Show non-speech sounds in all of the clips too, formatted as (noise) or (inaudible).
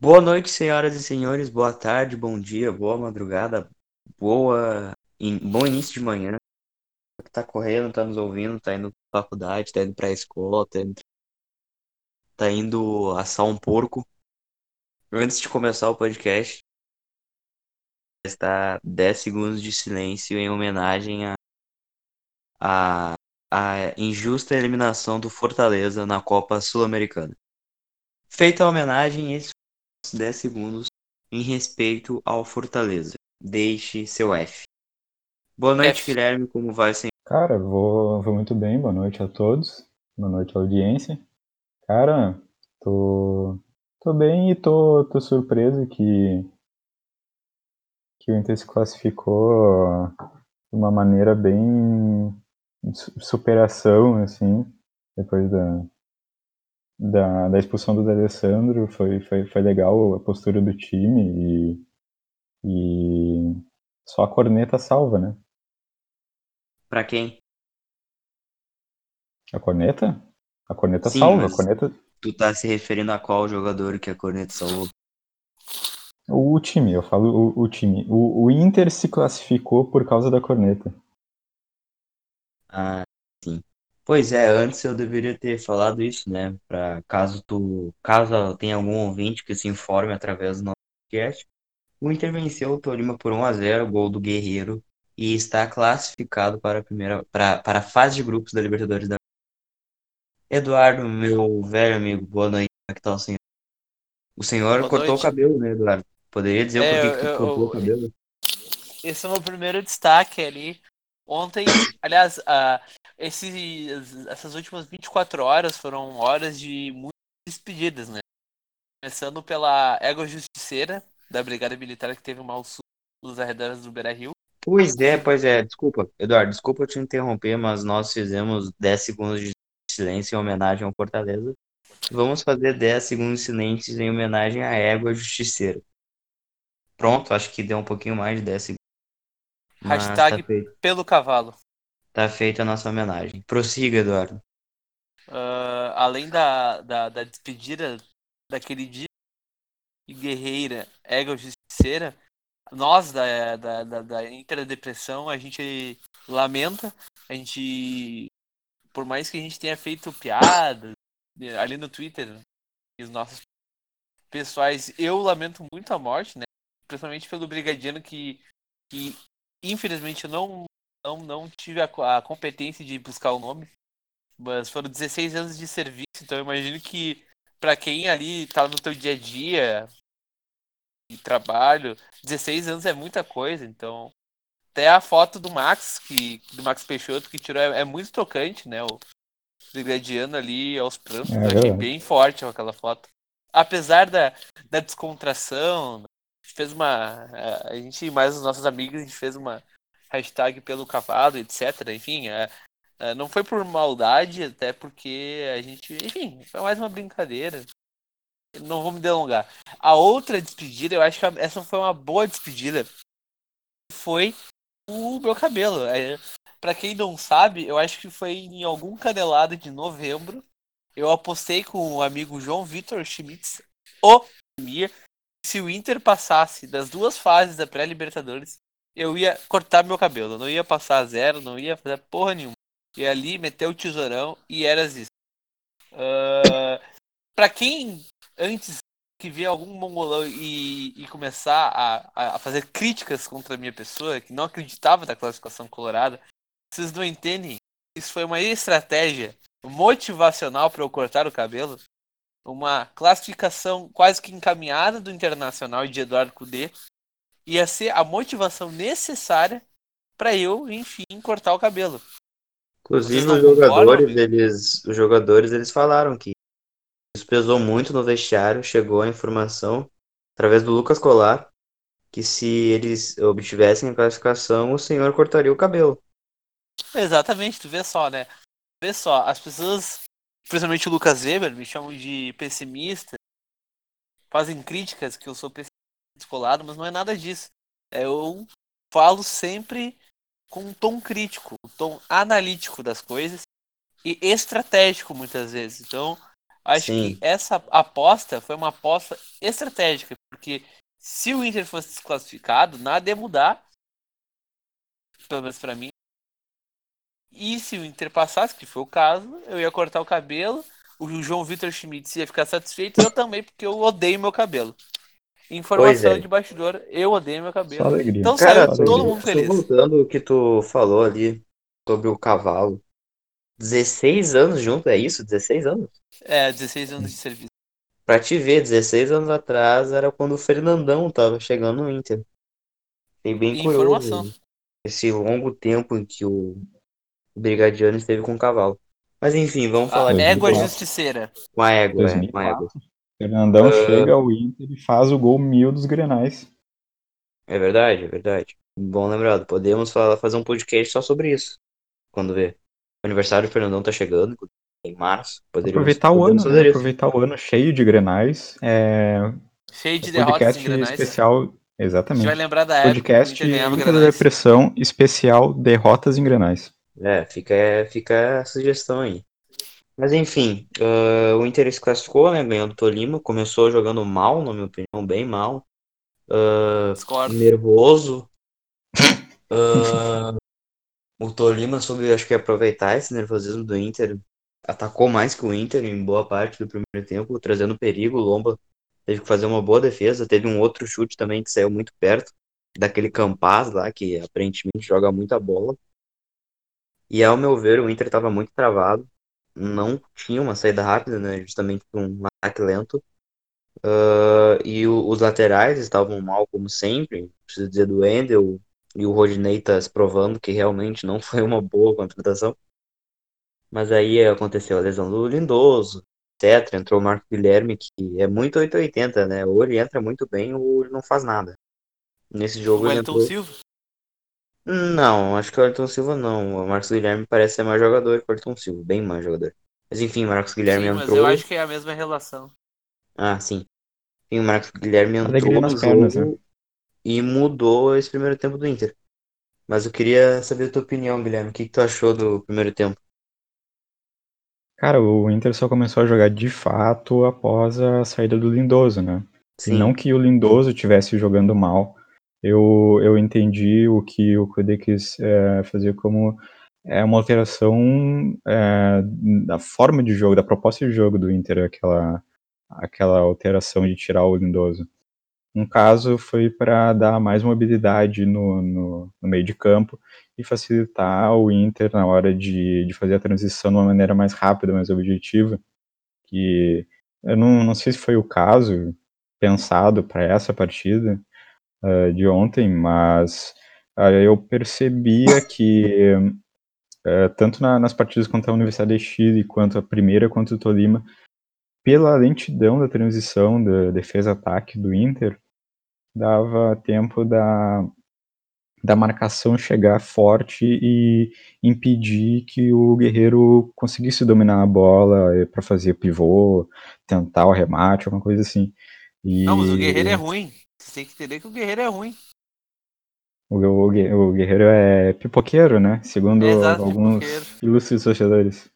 Boa noite, senhoras e senhores. Boa tarde, bom dia, boa madrugada, boa, in- bom início de manhã. Tá correndo, tá nos ouvindo, tá indo pra faculdade, tá indo pra escola, tá indo, tá indo assar um porco. Antes de começar o podcast, está 10 segundos de silêncio em homenagem à à à injusta eliminação do Fortaleza na Copa Sul-Americana. Feita a homenagem, esses 10 segundos em respeito ao Fortaleza. Deixe seu F. Boa noite, F. Guilherme. Como vai, senhor? Cara, vou, vou muito bem. Boa noite a todos. Boa noite, audiência. Cara, tô, tô bem e tô, tô surpreso que, que o Inter se classificou de uma maneira bem superação, assim, depois da, da, da expulsão do D'Alessandro. Foi, foi, foi legal a postura do time e, e só a corneta salva, né? Pra quem? A corneta? A corneta Sim, salva. A corneta, Tu tá se referindo a qual jogador que a corneta salvou? O time, eu falo o, o time. O, o Inter se classificou por causa da corneta. Ah. Pois é, antes eu deveria ter falado isso, né? Pra caso tu, caso tenha algum ouvinte que se informe através do nosso podcast. O Inter venceu o Tolima por 1 a 0, gol do Guerreiro, e está classificado para a primeira, para, para a fase de grupos da Libertadores da Eduardo, meu velho amigo, boa noite. Como é que tá o senhor? O senhor Boa cortou noite. o cabelo, né, Eduardo? Poderia dizer É, por que que tu eu- cortou o eu- cabelo? Esse é o meu primeiro destaque ali. Ontem, aliás, ah, esses, essas últimas 24 horas foram horas de muitas despedidas, né? Começando pela égua justiceira da Brigada Militar que teve um mal sul nos arredores do Beira Rio. Pois é, pois é. Desculpa, Eduardo, desculpa te interromper, mas nós fizemos 10 segundos de silêncio em homenagem ao Fortaleza. Vamos fazer 10 segundos de silêncio em homenagem à égua justiceira. Pronto, acho que deu um pouquinho mais de 10 segundos. Mas Hashtag tá pelo cavalo. tá feita a nossa homenagem. Prossiga, Eduardo. Ah, além da, da, da despedida daquele dia guerreira égua justiceira, nós da, da, da, da Interdepressão, a gente lamenta, a gente, por mais que a gente tenha feito piadas eh, ali no Twitter, os nossos pessoais, eu lamento muito a morte, né? Principalmente pelo brigadiano que, que infelizmente eu não, não, não tive a, a competência de buscar o nome. Mas foram 16 anos de serviço, então eu imagino que pra quem ali tá no teu dia a dia e trabalho, 16 anos é muita coisa, então até a foto do Max, que do Max Peixoto que tirou é, é muito tocante, né? O brigadiano ali aos prantos, É achei bem forte aquela foto. Apesar da, da descontração, fez uma a gente e mais os nossos amigos, a gente fez uma hashtag pelo cavalo, etc. Enfim, é, é, não foi por maldade, até porque a gente, enfim, foi mais uma brincadeira. Não vou me delongar. A outra despedida, eu acho que essa foi uma boa despedida. Foi o meu cabelo. É, para quem não sabe, eu acho que foi em algum canelado de novembro. Eu apostei com o amigo João Vitor Schmitz, o Mir, se o Inter passasse das duas fases da pré-Libertadores, eu ia cortar meu cabelo. Eu não ia passar a zero, não ia fazer porra nenhuma. Ia ali, meter o tesourão e era isso. Ah, pra quem antes que vê algum mongolão e, e começar a, a- fazer críticas contra a minha pessoa, que não acreditava da classificação colorada, vocês não entendem. Isso foi uma estratégia motivacional para eu cortar o cabelo. Uma classificação quase que encaminhada do Internacional e de Eduardo Cudê. Ia ser a motivação necessária para eu, enfim, cortar o cabelo. Inclusive, os jogadores, eles, os jogadores, eles falaram que isso pesou muito no vestiário. Chegou a informação através do Lucas Colar que se eles obtivessem a classificação, o senhor cortaria o cabelo. Exatamente, tu vê só, né? Vê só, as pessoas, principalmente o Lucas Weber, me chamam de pessimista, fazem críticas que eu sou pessimista descolado, mas não é nada disso. É, Eu falo sempre com um tom crítico, um tom analítico das coisas e estratégico muitas vezes. Então, Acho Sim. que essa aposta foi uma aposta estratégica, porque se o Inter fosse desclassificado, nada ia mudar, pelo menos pra mim. E se o Inter passasse, que foi o caso, eu ia cortar o cabelo, o João Vitor Schmitz ia ficar satisfeito eu também, porque eu odeio meu cabelo. Informação é. de bastidor, eu odeio meu cabelo. Só alegria. Então Cara, saiu todo alegria. mundo Tô feliz. voltando o que tu falou ali sobre o cavalo. 16 anos junto, é isso? 16 anos? É, 16 anos de serviço. Pra te ver, 16 anos atrás era quando o Fernandão tava chegando no Inter. Fiquei bem curioso. informação. Esse longo tempo em que o Brigadiano esteve com o cavalo. Mas enfim, vamos falar A de égua 2004. justiceira. com a égua, é, com a 2004. égua. Fernandão Ah. chega ao Inter e faz o gol mil dos Grenais. É verdade, é verdade. Bom lembrado. Podemos falar, fazer um podcast só sobre isso. Quando vê. O aniversário do Fernandão tá chegando, em março. Poderíamos, Aproveitar o ano, né? Aproveitar o ano cheio de Grenais. É, Cheio de derrotas podcast em granais. especial. A gente Exatamente. vai lembrar da época o Podcast Inter da. Depressão especial Derrotas em Grenais. É, fica, fica a sugestão aí. Mas enfim, ah, o Inter se classificou, né? Ganhou do Tolima. Começou jogando mal, na minha opinião, bem mal. Discordo. nervoso. (laughs) Ah, o Tolima soube, acho que, aproveitar esse nervosismo do Inter. Atacou mais que o Inter em boa parte do primeiro tempo, trazendo perigo. O Lomba teve que fazer uma boa defesa. Teve um outro chute também que saiu muito perto daquele Campaz lá, que aparentemente joga muita bola. E ao meu ver, o Inter estava muito travado. Não tinha uma saída rápida, né? Justamente um ataque lento. Ah, e o- os laterais estavam mal, como sempre. Preciso dizer do Wendel e o Rodinei tá se provando que realmente não (laughs) foi uma boa contratação. Mas aí aconteceu a lesão do Lindoso, etc. Entrou o Marco Guilherme, que é muito 880, né? Ou ele entra muito bem ou ele não faz nada. Nesse O jogo ele Wellington entrou. Silva. Não, acho que o Ayrton Silva não. O Marcos Guilherme parece ser mais jogador que o Ayrton Silva, bem mais jogador. Mas enfim, o Marcos Guilherme Sim, mas entrou. eu acho que é a mesma relação. Ah, sim. Sim, o Marcos Guilherme entrou Alegria no nas pernas, jogo e mudou esse primeiro tempo do Inter. Mas eu queria saber a tua opinião, Guilherme. O que, que tu achou do primeiro tempo? Cara, o Inter só começou a jogar de fato após a saída do Lindoso, né? Sim. Não que o Lindoso estivesse jogando mal. Eu, eu entendi o que o Kudê quis é, fazer como é uma alteração é, da forma de jogo, da proposta de jogo do Inter, aquela, aquela alteração de tirar o Lindoso. Um caso foi para dar mais mobilidade no, no, no, meio de campo e facilitar o Inter na hora de, de fazer a transição de uma maneira mais rápida, mais objetiva. Que eu não, não sei se foi o caso pensado para essa partida uh, de ontem, mas uh, eu percebia que uh, tanto na, nas partidas contra a Universidade de Chile quanto a primeira contra o Tolima, pela lentidão da transição da defesa-ataque do Inter, dava tempo da, da marcação chegar forte e impedir que o Guerreiro conseguisse dominar a bola para fazer pivô, tentar o remate, alguma coisa assim. E... Não, mas o Guerreiro é ruim. Você tem que entender que o Guerreiro é ruim. O, o, o Guerreiro é pipoqueiro, né? Segundo exato, alguns pipoqueiro. ilustres torcedores.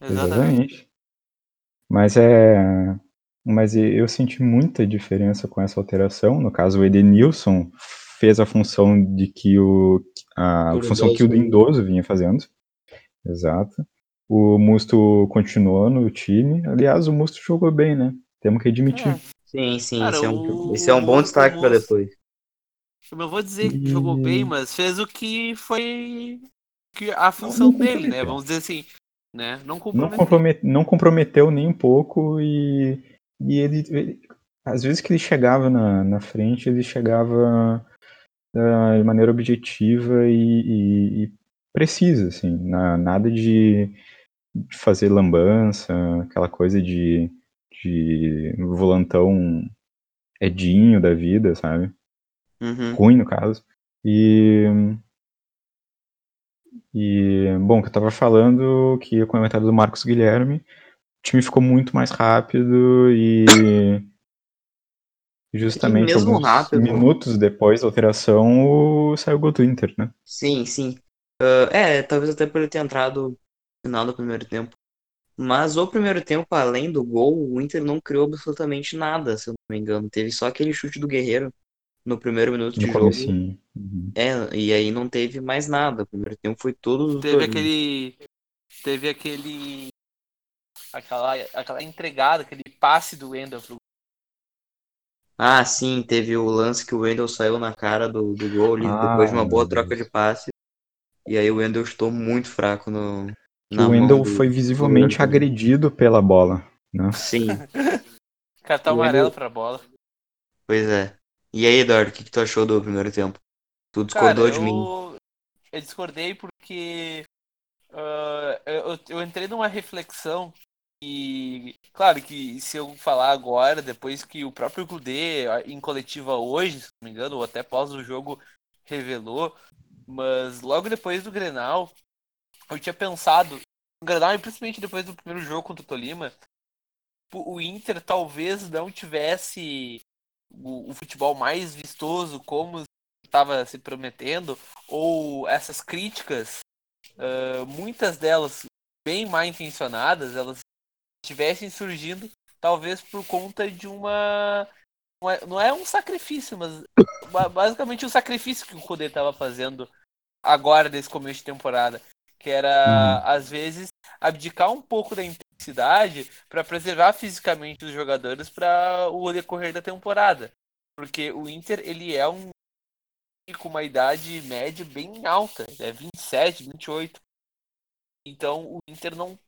Exatamente. Mas é. Mas eu senti muita diferença com essa alteração. No caso, o Edenilson fez a função de que o. A O função que o Lindoso. Lindoso vinha fazendo. Exato. O Musto continuou no time. Aliás, o Musto jogou bem, né? Temos que admitir. É. Sim, sim. Cara, esse, é um, o- esse é um bom destaque para depois. Eu não vou dizer que jogou bem, mas fez o que foi que a função não dele, né? Vamos dizer assim. Né? Não não, comprometeu. compromet, não comprometeu nem um pouco e, e ele, ele- às vezes que ele chegava na, na frente, ele chegava ah, de maneira objetiva e, e- e precisa, assim, na- nada de, de fazer lambança, aquela coisa de, de volantão edinho da vida, sabe? Uhum. ruim no caso. E e bom, que eu tava falando que o comentário do Marcos Guilherme, o time ficou muito mais rápido e justamente alguns rápido- minutos depois da alteração o- saiu o gol do Inter, né? Sim, sim. Ah, é, talvez até por ele ter entrado no final do primeiro tempo. Mas o primeiro tempo, além do gol, o Inter não criou absolutamente nada, se eu não me engano. Teve só aquele chute do Guerreiro no primeiro minuto de jogo. Uhum. É, e aí não teve mais nada. O primeiro tempo foi todo do Teve aquele. Teve aquele. Aquela, aquela entregada, aquele passe do Wendel pro. Ah, sim, teve o lance que o Wendel saiu na cara do, do gol Ah, depois de uma boa troca Deus. de passe. E aí o Wendel estou muito fraco no, na o Wendel mão do- foi visivelmente do- agredido pela bola. Né? Sim, (laughs) Cartão O Wendel- amarelo pra bola. pois é. E aí, Eduardo, o que, que tu achou do primeiro tempo? Tu Cara, discordou de mim. eu, eu discordei porque ah, eu, eu entrei numa reflexão e, claro que se eu falar agora, depois que o próprio Kudê, em coletiva hoje, se não me engano, ou até pós o jogo, revelou, mas logo depois do Grenal, eu tinha pensado, no Grenal e principalmente depois do primeiro jogo contra o Tolima, o Inter talvez não tivesse o, o futebol mais vistoso como estava se prometendo, ou essas críticas, ah, muitas delas bem mal intencionadas, elas estivessem surgindo talvez por conta de uma. Não é, um sacrifício, mas ba- basicamente um sacrifício que o Kudê estava fazendo agora nesse começo de temporada. Que era, às vezes, abdicar um pouco da intensidade para preservar fisicamente os jogadores para o decorrer da temporada. Porque o Inter, ele é um com uma idade média bem alta, é 27, 28. Então o Inter não.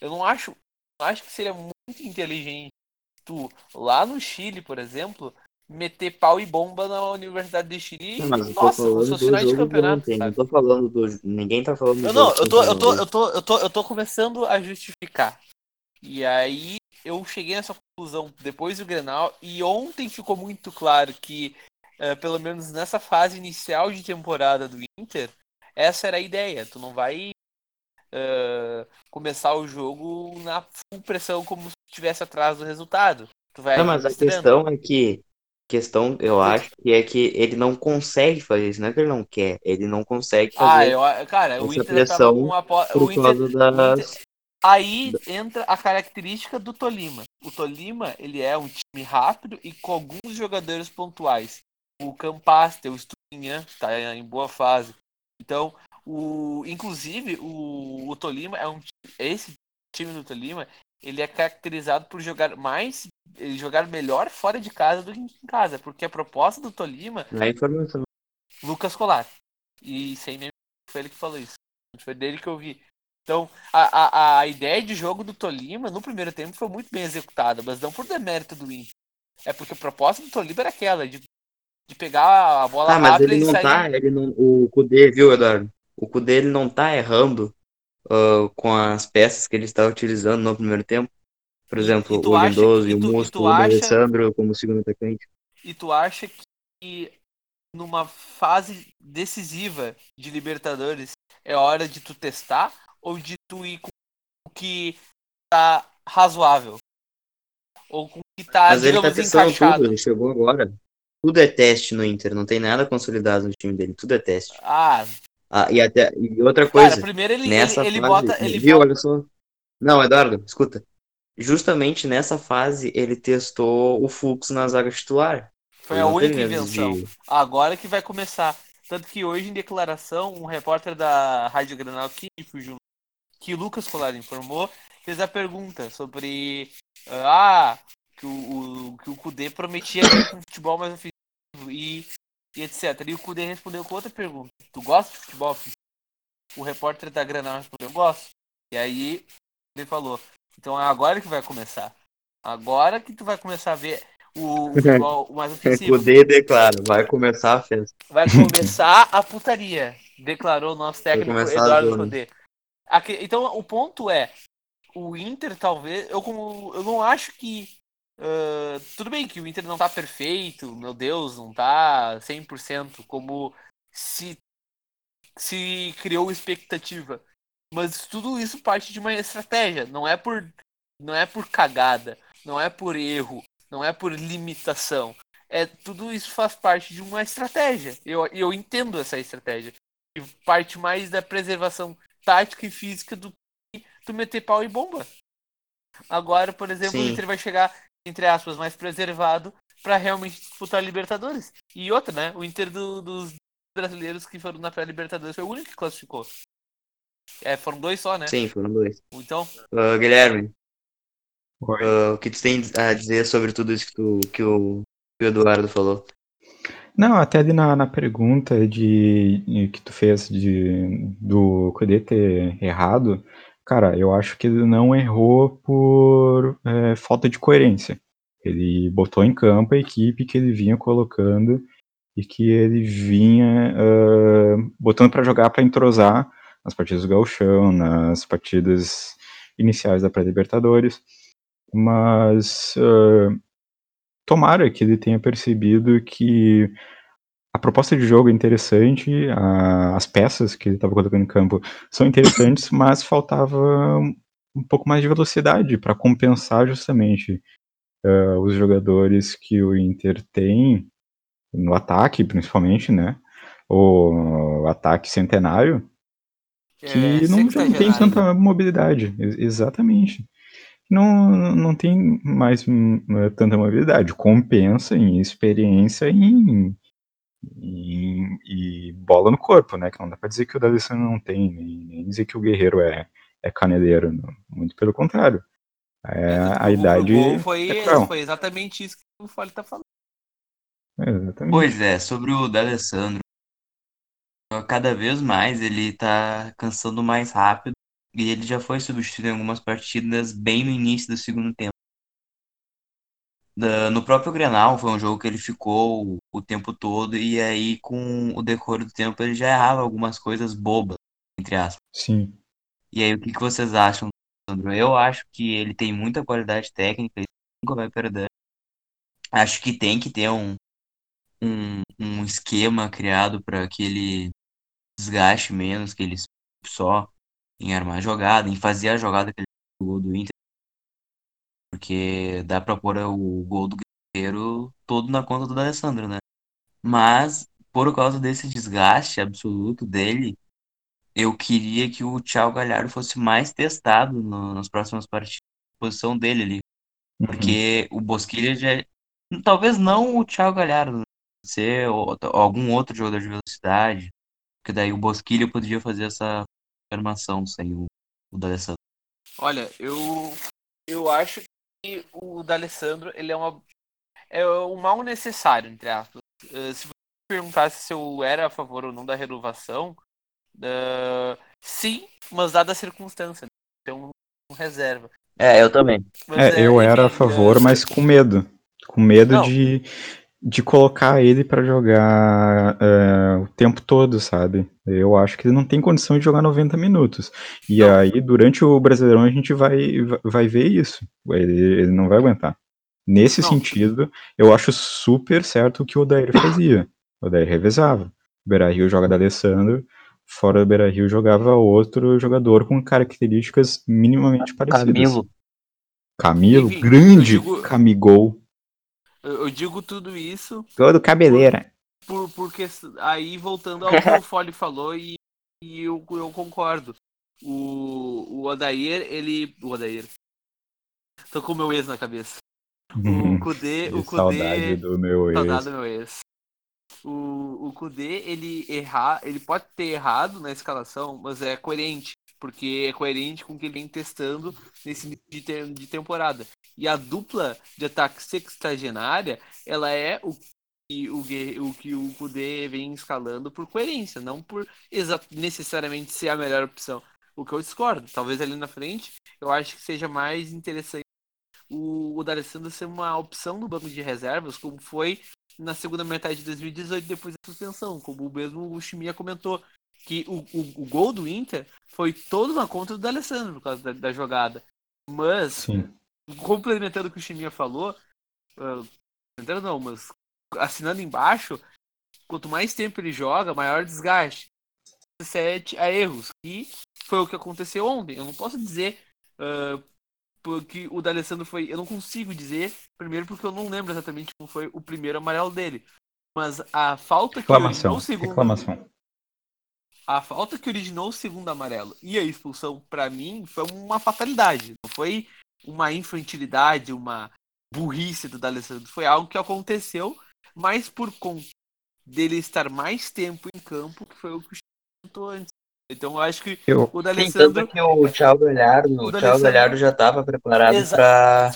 Eu não acho. acho que seria muito inteligente tu, lá no Chile, por exemplo, meter pau e bomba na Universidade de Chile. Não, mas Nossa, fosse do finais de campeonato. não tô falando do. Ninguém tá falando do Eu não, eu tô, eu tô, o eu tô, eu tô, eu tô começando a justificar. E aí eu cheguei nessa conclusão depois do Grenal e ontem ficou muito claro que, eh, pelo menos nessa fase inicial de temporada do Inter, essa era a ideia. Tu não vai eh, começar o jogo na full pressão como se estivesse atrás do resultado. Tu vai Não, mas a questão é que. Questão, eu acho, que é que ele não consegue fazer isso. Não é que ele não quer, ele não consegue Ah, fazer eu, cara, o Inter tava pressão com a po- por o Inter, causa das. Aí entra a característica do Tolima. O Tolima, ele é um time rápido e com alguns jogadores pontuais. O Campaster, o Stuinhan, tá em boa fase. Então, o inclusive o, o Tolima é um esse time do Tolima, ele é caracterizado por jogar mais, jogar melhor fora de casa do que em casa, porque a proposta do Tolima A informação. Lucas Colar. E sem meme, foi ele que falou isso. Foi dele que eu vi. Então, a, a, a ideia de jogo do Tolima no primeiro tempo foi muito bem executada, mas não por demérito do Inter. É porque a proposta do Tolima era aquela, de, de pegar a bola Ah, mas ele não sair. tá, ele não, o Kudê, viu, Eduardo? O Kudê, ele não tá errando ah, com as peças que ele está utilizando no primeiro tempo. Por E- exemplo, e tu o acha Lindoso que- e e o e Musto, o acha- Alessandro como segundo atacante. E tu acha que numa fase decisiva de Libertadores é hora de tu testar ou de tu ir com o que tá razoável? Ou com o que tá, Mas ele tá testando encaixado? tudo, ele chegou agora. Tudo é teste no Inter, não tem nada consolidado no time dele, tudo é teste. Ah, Ah, e até e outra cara, coisa, primeiro ele, nessa ele, ele fase, bota. Ele viu, olha só. Não, Eduardo, escuta. Justamente nessa fase ele testou o fluxo na zaga titular. foi a única invenção. de- Agora que vai começar. Tanto que hoje, em declaração, um repórter da Rádio Granal, que fugiu, que Lucas Colar informou, fez a pergunta sobre. Ah, que o, o, que o Kudê prometia futebol mais ofensivo e, e etc. E o Kudê respondeu com outra pergunta: Tu gosta de futebol ofensivo? O repórter da Granal respondeu: Gosto. E aí ele falou: Então é agora que vai começar. Agora que tu vai começar a ver o, o (laughs) futebol mais ofensivo. Kudê declara, vai começar a festa. Vai começar a putaria, declarou o nosso técnico Eduardo. Aqui- Então o ponto é, o Inter talvez, eu, como, eu não acho que ah, tudo bem que o Inter não tá perfeito, meu Deus, não tá 100% como se se criou expectativa. Mas tudo isso parte de uma estratégia, não é por não é por cagada, não é por erro, não é por limitação. É tudo isso faz parte de uma estratégia. Eu, eu entendo essa estratégia. E parte mais da preservação tática e física do que tu meter pau e bomba. Agora, por exemplo, Sim. o Inter vai chegar, entre aspas, mais preservado para realmente disputar a Libertadores. E outra, né? O Inter do- dos brasileiros que foram na pré-Libertadores foi o único que classificou. É, foram dois só, né? Sim, foram dois. Então, Ah, Guilherme, ah, o que tu tem a dizer sobre tudo isso que, tu, que, o, que o Eduardo falou? Não, até ali na, na pergunta de, que tu fez de, do Kudê ter errado, cara, eu acho que ele não errou por é, falta de coerência. Ele botou em campo a equipe que ele vinha colocando e que ele vinha ah, botando para jogar para entrosar nas partidas do Gauchão, nas partidas iniciais da pré-Libertadores. Mas ah, tomara que ele tenha percebido que a proposta de jogo é interessante, a- as peças que ele estava colocando em campo são interessantes, (laughs) mas faltava um, pouco mais de velocidade para compensar justamente ah, os jogadores que o Inter tem no ataque, principalmente, né? O ataque centenário, que é, não, não tem tanta mobilidade. Ex- Exatamente. Não, não tem mais hum, tanta mobilidade. Compensa em experiência e em, em- e bola no corpo, né? Que não dá pra dizer que o D'Alessandro não tem, nem, nem dizer que o Guerreiro é, é caneleiro. não. Muito pelo contrário. É, o- a o- idade o gol foi, é foi exatamente isso que o Fole tá falando. É, exatamente. Pois é, sobre o D'Alessandro, cada vez mais ele tá cansando mais rápido e ele já foi substituído em algumas partidas bem no início do segundo tempo. No próprio Grenal foi um jogo que ele ficou o, tempo todo e aí com o decorrer do tempo ele já errava algumas coisas bobas, entre aspas. Sim. E aí o que que vocês acham, Sandro? Eu acho que ele tem muita qualidade técnica, ele nunca vai perder. Acho que tem que ter um, um, um esquema criado para que ele desgaste menos, que ele só em armar jogada, em fazer a jogada que ele gol do Inter. Porque dá pra pôr o gol do Guerreiro todo na conta do D'Alessandro, né? Mas, por causa desse desgaste absoluto dele, eu queria que o Thiago Galhardo fosse mais testado no- nas próximas partidas, na posição dele ali. Uhum. Porque o Bosquilha já. Talvez não o Thiago Galhardo, né? ser o- algum outro jogador de velocidade. Porque daí o Bosquilha poderia fazer essa armação sem o, o D'Alessandro. Olha, eu eu acho que o D'Alessandro, ele é uma é um mal necessário, entre aspas. Eh, se você perguntasse se eu era a favor ou não da renovação, eh, sim, mas dada a circunstância, né? então um reserva. É, eu também. Mas, É, eh, eu era a enfim, favor, mas com medo. Com medo Não. de, de colocar ele pra jogar é, o tempo todo, sabe? Eu acho que ele não tem condição de jogar 90 minutos. E Não. aí, durante o Brasileirão, a gente vai, vai ver isso. Ele, ele não vai aguentar. Nesse Não. sentido, eu acho super certo o que o Odair fazia. O Odair revezava. O Beira-Rio joga da Alessandro, fora do Beira-Rio jogava outro jogador com características minimamente parecidas. Camilo. Camilo, Enfim, grande digo- Camigol. Eu, eu digo tudo isso Todo cabeleira. por, porque aí voltando ao que o (laughs) Fole falou e, e eu, eu concordo. O, o Odair, ele. O Odair. Tô com o meu ex na cabeça. O Kudê, o Que saudade Kudê. do meu ex. Saudade do meu ex. O, o Kudê, ele errar, ele pode ter errado na escalação, mas é coerente. Porque é coerente com o que ele vem testando nesse de, de temporada. E a dupla de ataque sextagenária, ela é o que o, o, que o Kudê vem escalando por coerência, não por necessariamente ser a melhor opção. O que eu discordo. Talvez ali na frente, eu acho que seja mais interessante o, o D'Alessandro ser uma opção no banco de reservas, como foi na segunda metade de 2018, depois da suspensão, como o mesmo o comentou, que o, o, o gol do Inter foi todo na conta do D'Alessandro por causa da, da jogada. Mas, Sim. complementando o que o Chimia falou, complementando não, mas assinando embaixo, quanto mais tempo ele joga, maior desgaste. Sete a erros. E foi o que aconteceu ontem. Eu não posso dizer ah, porque o D'Alessandro foi. Eu não consigo dizer, primeiro porque eu não lembro exatamente como foi o primeiro amarelo dele. Mas a falta que Reclamação. no segundo. Reclamação. A falta que originou o segundo amarelo e a expulsão, para mim, foi uma fatalidade. Não foi uma infantilidade, uma burrice do D'Alessandro. Foi algo que aconteceu, mas por conta dele estar mais tempo em campo, que foi o que o comentou antes. Então eu acho que Eu- o D'Alessandro que o Thiago Galhardo, O Thiago Galhardo já estava preparado para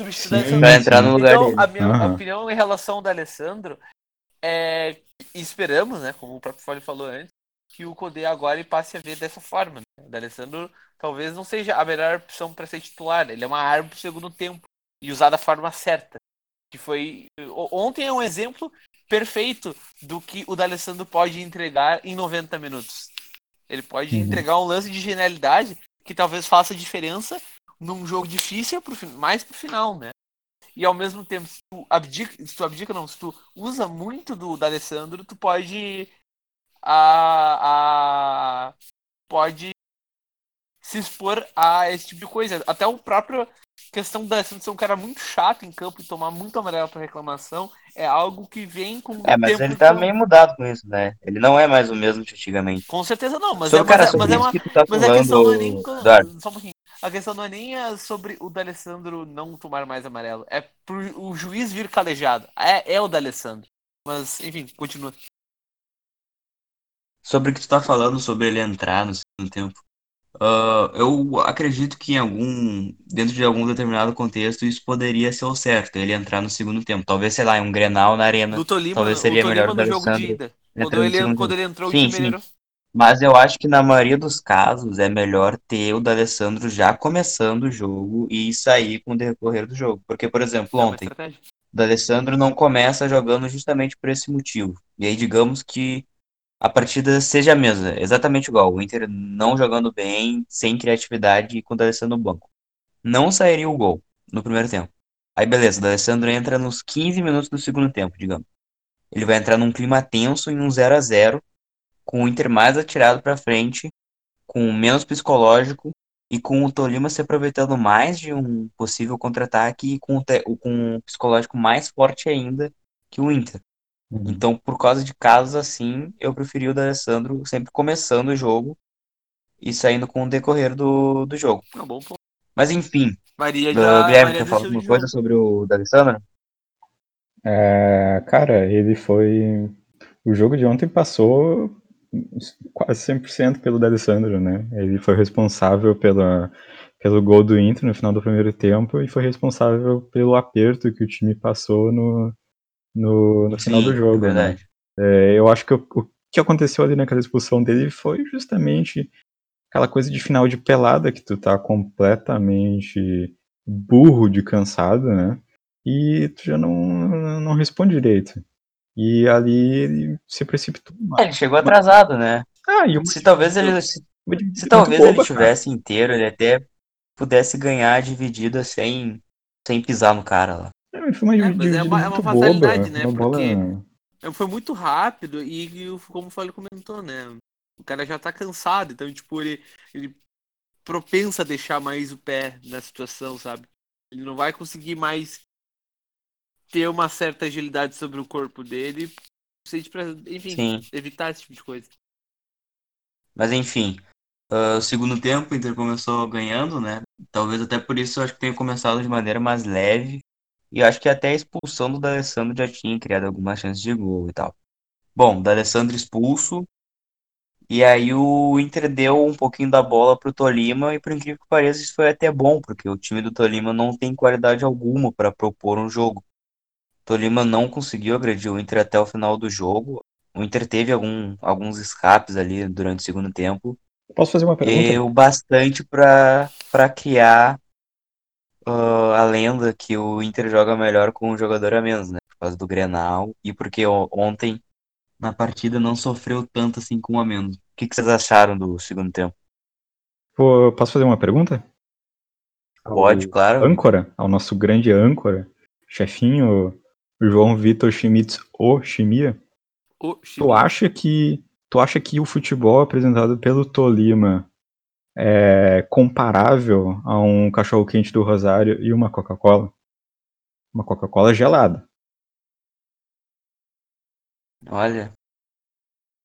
entrar no lugar Então, dele. a minha Aham. opinião em relação ao D'Alessandro é esperamos, né, como o próprio Fole falou antes, que o Codê agora passe a ver dessa forma. Né? O D'Alessandro talvez não seja a melhor opção para ser titular. Ele é uma arma pro segundo tempo e usar da forma certa. Que foi o- ontem é um exemplo perfeito do que o D'Alessandro pode entregar em 90 minutos. Ele pode Uhum. entregar um lance de genialidade que talvez faça diferença num jogo difícil, pro, mais pro final, né? E ao mesmo tempo, se tu abdica, se tu abdica não, se tu usa muito do D'Alessandro, tu pode a, a pode se expor a esse tipo de coisa. Até o próprio questão D'Alessandro ser um cara muito chato em campo e tomar muito amarelo para reclamação é algo que vem com É, mas ele tá meio mudado com isso, né? Ele não é mais o mesmo de antigamente. Com certeza não, mas, é, cara, mas, é, mas é uma que tá Mas a questão não é nem. falando, Eduardo. Só um pouquinho. A questão não é nem é sobre o D'Alessandro não tomar mais amarelo. É pro o juiz vir calejado. É, é o D'Alessandro. Mas, enfim, continua. Sobre o que tu tá falando sobre ele entrar no segundo tempo. ah, eu acredito que em algum, dentro de algum determinado contexto, isso poderia ser o certo, ele entrar no segundo tempo. Talvez, sei lá, em um Grenal na arena. No Tolima, talvez seria melhor o no jogo de D'Alessandro ida. entrando Quando ele, quando ele entrou Sim, o time sim. Mas eu acho que na maioria dos casos é melhor ter o D'Alessandro já começando o jogo e sair com o decorrer do jogo. Porque, por exemplo, É ontem, estratégia. o D'Alessandro não começa jogando justamente por esse motivo. E aí, digamos que a partida seja a mesma, exatamente igual. O Inter não jogando bem, sem criatividade e com o D'Alessandro no banco. Não sairia o gol no primeiro tempo. Aí, beleza, o D'Alessandro entra nos 15 minutos do segundo tempo, digamos. Ele vai entrar num clima tenso em um 0 a 0 com o Inter mais atirado para frente, com menos psicológico e com o Tolima se aproveitando mais de um possível contra-ataque e com com o psicológico mais forte ainda que o Inter. Uhum. Então, por causa de casos assim, eu preferi o D'Alessandro sempre começando o jogo e saindo com o decorrer do, do jogo. Um bom ponto. Mas enfim, Varia uh, da. Guilherme, quer falar alguma coisa jogo. sobre o D'Alessandro? É, cara, ele foi. O jogo de ontem passou quase 100% pelo D'Alessandro, né? Ele foi responsável pela, pelo gol do Inter no final do primeiro tempo e foi responsável pelo aperto que o time passou no, no, no final do é jogo, né? verdade. É, eu acho que o, o que aconteceu ali naquela expulsão dele foi justamente aquela coisa de final de pelada que tu tá completamente burro de cansado, né? E tu já não, não responde direito. E ali ele se precipitou. É, ele chegou atrasado, né? Ah, e Se talvez ele, se, se talvez ele boba, cara. tivesse inteiro, ele até pudesse ganhar a dividida sem, sem pisar no cara lá. É, É, mas é uma- é uma muito fatalidade, boba. né? Uma bola. É, Foi muito rápido e, e como o Fábio comentou, né? O cara já tá cansado, então, tipo, ele, ele propensa a deixar mais o pé na situação, sabe? Ele não vai conseguir mais ter uma certa agilidade sobre o corpo dele, pra, enfim, Sim. evitar esse tipo de coisa. Mas enfim, o segundo tempo o Inter começou ganhando, né? Talvez até por isso eu acho que tenha começado de maneira mais leve. E acho que até a expulsão do D'Alessandro já tinha criado algumas chances de gol e tal. Bom, o D'Alessandro expulso. E aí o Inter deu um pouquinho da bola pro Tolima e por incrível que pareça isso foi até bom, porque o time do Tolima não tem qualidade alguma para propor um jogo. O Tolima não conseguiu agredir o Inter até o final do jogo. O Inter teve algum, alguns escapes ali durante o segundo tempo. Posso fazer uma pergunta? E o bastante para para criar ah, a lenda que o Inter joga melhor com um jogador a menos, né? Por causa do Grenal e porque o- ontem na partida não sofreu tanto assim com um a menos. O que, que vocês acharam do segundo tempo? Pô, Posso fazer uma pergunta? Ao Pode, claro. âncora, ao nosso grande âncora, chefinho João Vitor Schmitz Oshimia. O Tu Chimia. acha que tu acha que o futebol apresentado pelo Tolima é comparável a um cachorro quente do Rosário e uma Coca-Cola? Uma Coca-Cola gelada. Olha,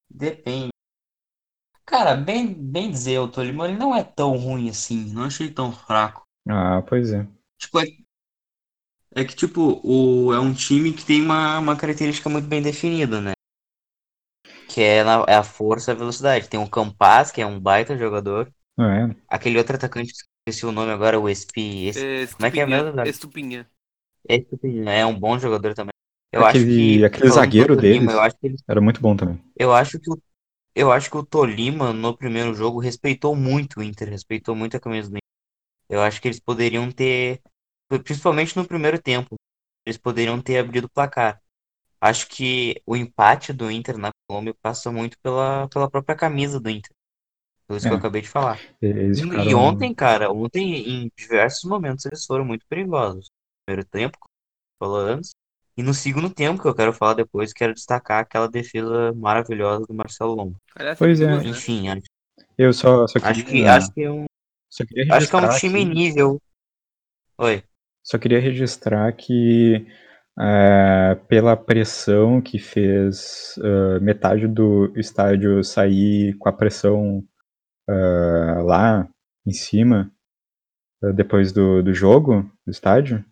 depende. Cara, bem, bem dizer, o Tolima ele não é tão ruim assim. Não achei tão fraco. Ah, pois é. Tipo, é, é que, tipo, o, é um time que tem uma, uma característica muito bem definida, né? Que é, na- é a força e a velocidade. Tem o Campas, que é um baita jogador. É? Aquele outro atacante, esqueci o nome agora, o Espi. Esse, como é que é Estupinha, mesmo? Estupinha. Esse é um bom jogador também. Eu acho Aquele, que, aquele zagueiro Tolima, deles eu acho que ele era muito bom também. Eu acho que o, eu acho que o Tolima, no primeiro jogo, respeitou muito o Inter, respeitou muito a camisa do Inter. Eu acho que eles poderiam ter, principalmente no primeiro tempo, eles poderiam ter abrido o placar. Acho que o empate do Inter na Colômbia passa muito pela, pela própria camisa do Inter. Por isso que eu É. acabei de falar. Eles E, ficaram. e ontem, cara, ontem em diversos momentos eles foram muito perigosos. No primeiro tempo, como falou antes, e no segundo tempo, que eu quero falar depois, quero destacar aquela defesa maravilhosa do Marcelo Lomba. Aliás, Pois é. né? Enfim, acho, Eu só, só acho que queria, acho que é um, só queria acho que é um time aqui, nível. Oi. só queria registrar que é, pela pressão que fez é, metade do estádio sair com a pressão é, lá em cima é, depois do, do jogo do estádio,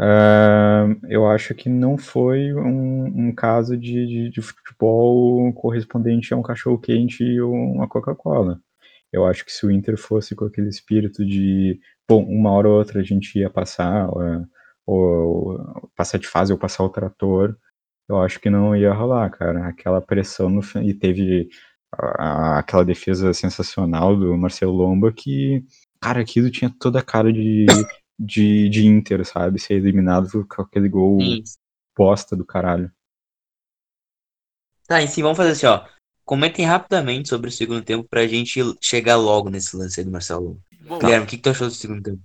é, eu acho que não foi um, um caso de, de, de futebol correspondente a um cachorro quente e uma Coca-Cola. Eu acho que se o Inter fosse com aquele espírito de, bom, uma hora ou outra a gente ia passar, ou, ou passar de fase ou passar o trator, eu acho que não ia rolar, cara. Aquela pressão no e teve a- aquela defesa sensacional do Marcelo Lomba que, cara, aquilo tinha toda a cara de, de, de Inter, sabe? Ser eliminado com aquele gol Sim. bosta do caralho. Tá, e sim, vamos fazer assim, ó. Comentem rapidamente sobre o segundo tempo pra gente chegar logo nesse lance aí do Marcelo Lomba. Bom, Guilherme, o que, que tu achou do segundo tempo?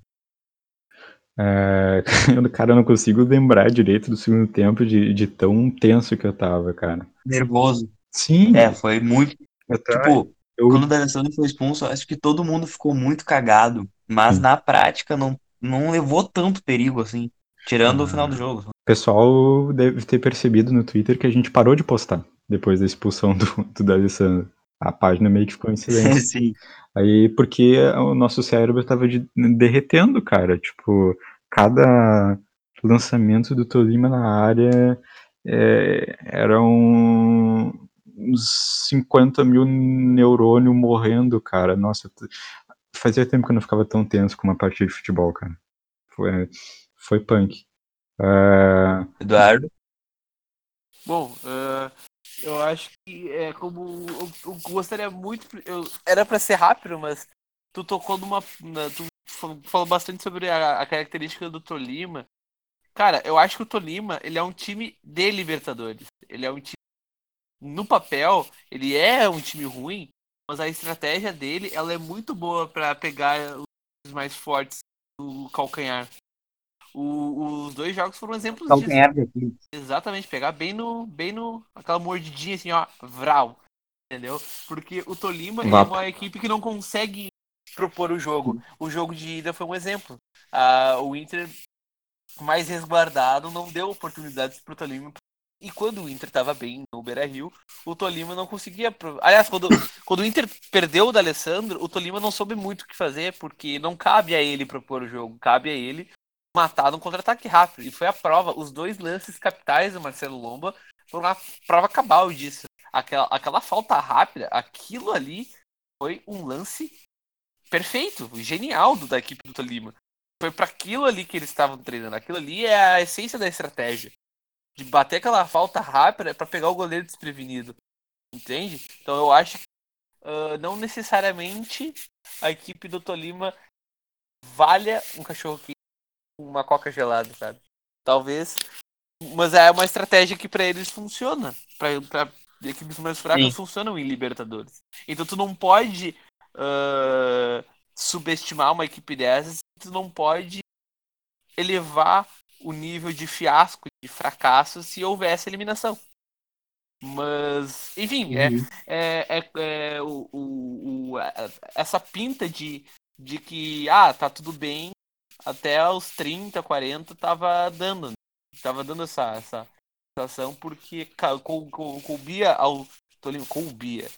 É, (laughs) cara, eu não consigo lembrar direito do segundo tempo de, de tão tenso que eu tava, cara. Nervoso. Sim, É, foi muito. Tipo, eu- quando o D'Alessandro foi expulso, acho que todo mundo ficou muito cagado. Mas Sim. na prática não, não levou tanto perigo assim. Tirando o Ah. final do jogo. o pessoal deve ter percebido no Twitter que a gente parou de postar depois da expulsão do, do D'Alessandro. A página meio que ficou em silêncio. (laughs) Sim. Aí, porque o nosso cérebro tava de- derretendo, cara. Tipo, cada lançamento do Tolima na área é, eram uns 50 mil neurônios morrendo, cara. Nossa, fazia tempo que eu não ficava tão tenso com uma partida de futebol, cara. Foi, foi punk. É, Eduardo. Bom, ah, eu acho que é como eu, eu gostaria muito. Eu, era pra ser rápido, mas tu tocou numa. na- tu falou, falou bastante sobre a, a característica do Tolima. Cara, eu acho que o Tolima ele é um time de Libertadores. Ele é um time. No papel, ele é um time ruim, mas a estratégia dele ela é muito boa pra pegar os mais fortes do calcanhar. O- os dois jogos foram exemplos disso. Calcanhar daqui. Exatamente, pegar bem no. bem no. aquela mordidinha assim, ó, vral. Entendeu? Porque o Tolima é uma equipe que não consegue propor o jogo. O jogo de ida foi um exemplo. Ah, o Inter mais resguardado não deu oportunidades pro Tolima. E quando o Inter tava bem no Beira Rio, o Tolima não conseguia. Aliás, quando, quando o Inter perdeu o D'Alessandro, o Tolima não soube muito o que fazer, porque não cabe a ele propor o jogo, cabe a ele matar num contra-ataque rápido. E foi a prova. Os dois lances capitais do Marcelo Lomba foram a prova cabal disso. Aquela, aquela falta rápida, aquilo ali foi um lance perfeito, genial do, da equipe do Tolima. Foi para aquilo ali que eles estavam treinando. Aquilo ali é a essência da estratégia. De bater aquela falta rápida para pegar o goleiro desprevenido. Entende? Então eu acho que ah, não necessariamente a equipe do Tolima valha um cachorro quente com uma coca gelada, sabe? Talvez. Mas é uma estratégia que para eles funciona. Para equipes mais fracas Sim. funcionam em Libertadores. Então tu não pode ah, subestimar uma equipe dessas, tu não pode elevar o nível de fiasco, de fracasso, se houvesse eliminação. Mas, enfim, é, Uhum. é, é, é o, o, o- a- essa pinta de, de que, ah, tá tudo bem, até os 30, 40 tava dando. né? Tava dando essa, essa sensação porque coubia ao Tolima, coubia.